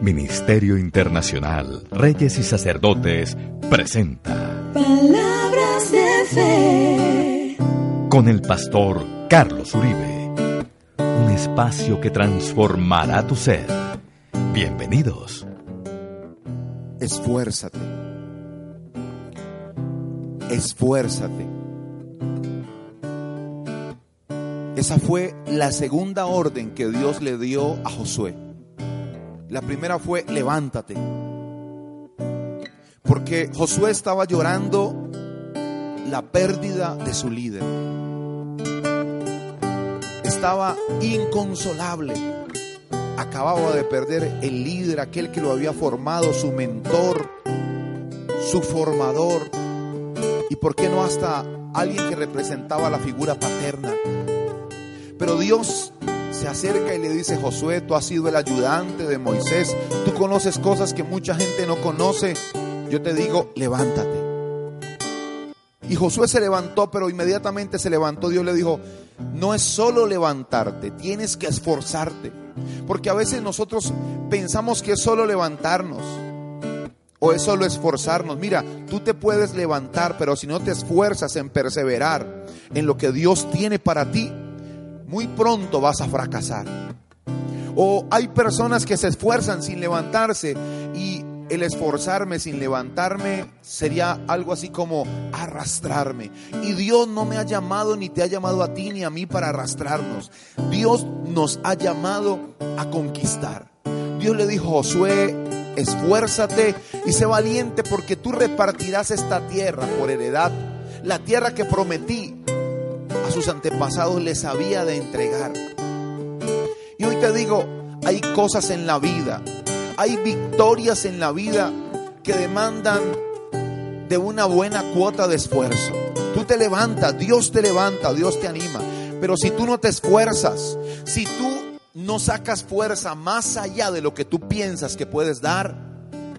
Ministerio Internacional Reyes y Sacerdotes presenta Palabras de fe. con el pastor Carlos Uribe. Un espacio que transformará tu ser. Bienvenidos. Esfuérzate. Esfuérzate. Esa fue la segunda orden que Dios le dio a Josué. La primera fue levántate. Porque Josué estaba llorando la pérdida de su líder. Estaba inconsolable. Acababa de perder el líder, aquel que lo había formado, su mentor, su formador. Y por qué no hasta alguien que representaba la figura paterna. Pero Dios se acerca y le dice, Josué, tú has sido el ayudante de Moisés, tú conoces cosas que mucha gente no conoce. Yo te digo, levántate. Y Josué se levantó, pero inmediatamente se levantó. Dios le dijo, no es solo levantarte, tienes que esforzarte. Porque a veces nosotros pensamos que es solo levantarnos o es solo esforzarnos. Mira, tú te puedes levantar, pero si no te esfuerzas en perseverar en lo que Dios tiene para ti, muy pronto vas a fracasar. O hay personas que se esfuerzan sin levantarse y el esforzarme sin levantarme sería algo así como arrastrarme. Y Dios no me ha llamado ni te ha llamado a ti ni a mí para arrastrarnos. Dios nos ha llamado a conquistar. Dios le dijo a Josué, esfuérzate y sé valiente porque tú repartirás esta tierra por heredad. La tierra que prometí sus antepasados les había de entregar. Y hoy te digo, hay cosas en la vida, hay victorias en la vida que demandan de una buena cuota de esfuerzo. Tú te levantas, Dios te levanta, Dios te anima. Pero si tú no te esfuerzas, si tú no sacas fuerza más allá de lo que tú piensas que puedes dar,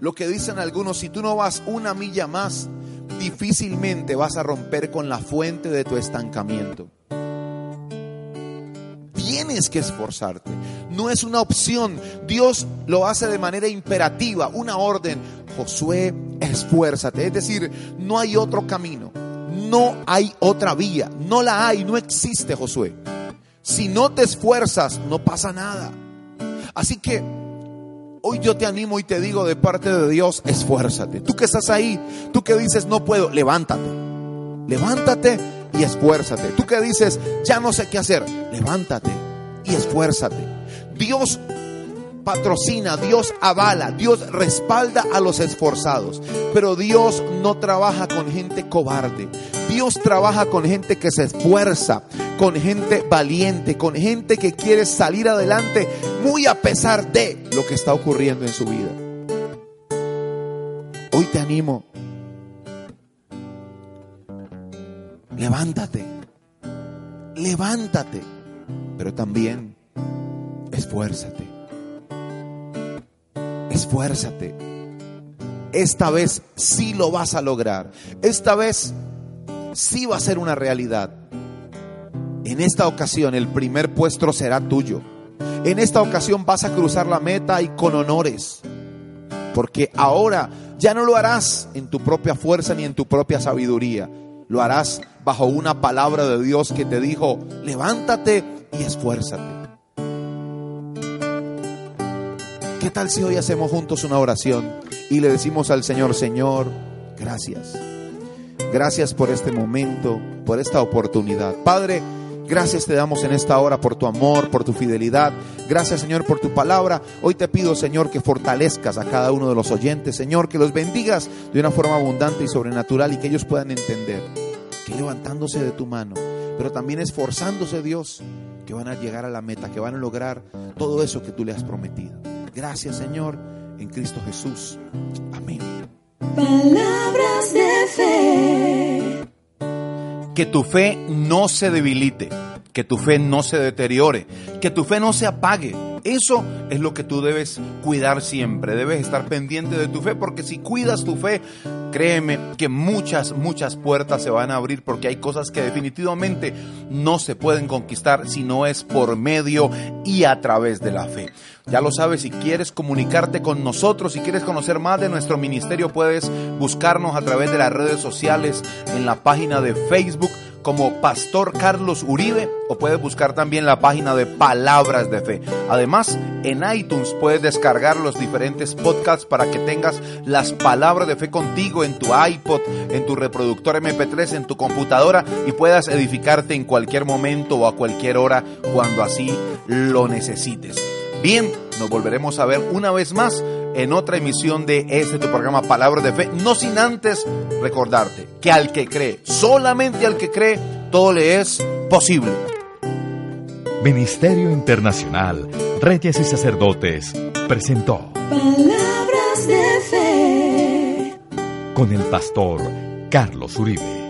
lo que dicen algunos, si tú no vas una milla más, difícilmente vas a romper con la fuente de tu estancamiento. Tienes que esforzarte. No es una opción. Dios lo hace de manera imperativa, una orden. Josué, esfuérzate. Es decir, no hay otro camino. No hay otra vía. No la hay. No existe, Josué. Si no te esfuerzas, no pasa nada. Así que hoy yo te animo y te digo de parte de Dios, esfuérzate. Tú que estás ahí, tú que dices, no puedo, levántate. Levántate y esfuérzate. Tú que dices, ya no sé qué hacer, levántate y esfuérzate. Dios patrocina, Dios avala, Dios respalda a los esforzados. Pero Dios no trabaja con gente cobarde. Dios trabaja con gente que se esfuerza, con gente valiente, con gente que quiere salir adelante muy a pesar de lo que está ocurriendo en su vida. Hoy te animo. Levántate. Levántate. Pero también esfuérzate. Esfuérzate. Esta vez sí lo vas a lograr. Esta vez sí va a ser una realidad. En esta ocasión el primer puesto será tuyo. En esta ocasión vas a cruzar la meta y con honores. Porque ahora ya no lo harás en tu propia fuerza ni en tu propia sabiduría. Lo harás bajo una palabra de Dios que te dijo, levántate y esfuérzate. ¿Qué tal si hoy hacemos juntos una oración y le decimos al Señor, Señor, gracias. Gracias por este momento, por esta oportunidad. Padre, gracias te damos en esta hora por tu amor, por tu fidelidad. Gracias, Señor, por tu palabra. Hoy te pido, Señor, que fortalezcas a cada uno de los oyentes. Señor, que los bendigas de una forma abundante y sobrenatural y que ellos puedan entender que levantándose de tu mano, pero también esforzándose, Dios, que van a llegar a la meta, que van a lograr todo eso que tú le has prometido. Gracias, Señor, en Cristo Jesús. Amén. Palabras de fe. Que tu fe no se debilite, que tu fe no se deteriore, que tu fe no se apague. Eso es lo que tú debes cuidar siempre. Debes estar pendiente de tu fe porque si cuidas tu fe, créeme que muchas, muchas puertas se van a abrir porque hay cosas que definitivamente no se pueden conquistar si no es por medio y a través de la fe. Ya lo sabes, si quieres comunicarte con nosotros, si quieres conocer más de nuestro ministerio, puedes buscarnos a través de las redes sociales en la página de Facebook como Pastor Carlos Uribe o puedes buscar también la página de Palabras de Fe. Además, en iTunes puedes descargar los diferentes podcasts para que tengas las palabras de fe contigo en tu iPod, en tu reproductor MP3, en tu computadora y puedas edificarte en cualquier momento o a cualquier hora cuando así lo necesites. Bien, nos volveremos a ver una vez más en otra emisión de este tu programa Palabras de Fe, no sin antes recordarte que al que cree, solamente al que cree, todo le es posible. Ministerio Internacional, Reyes y Sacerdotes, presentó Palabras de Fe. con el pastor Carlos Uribe.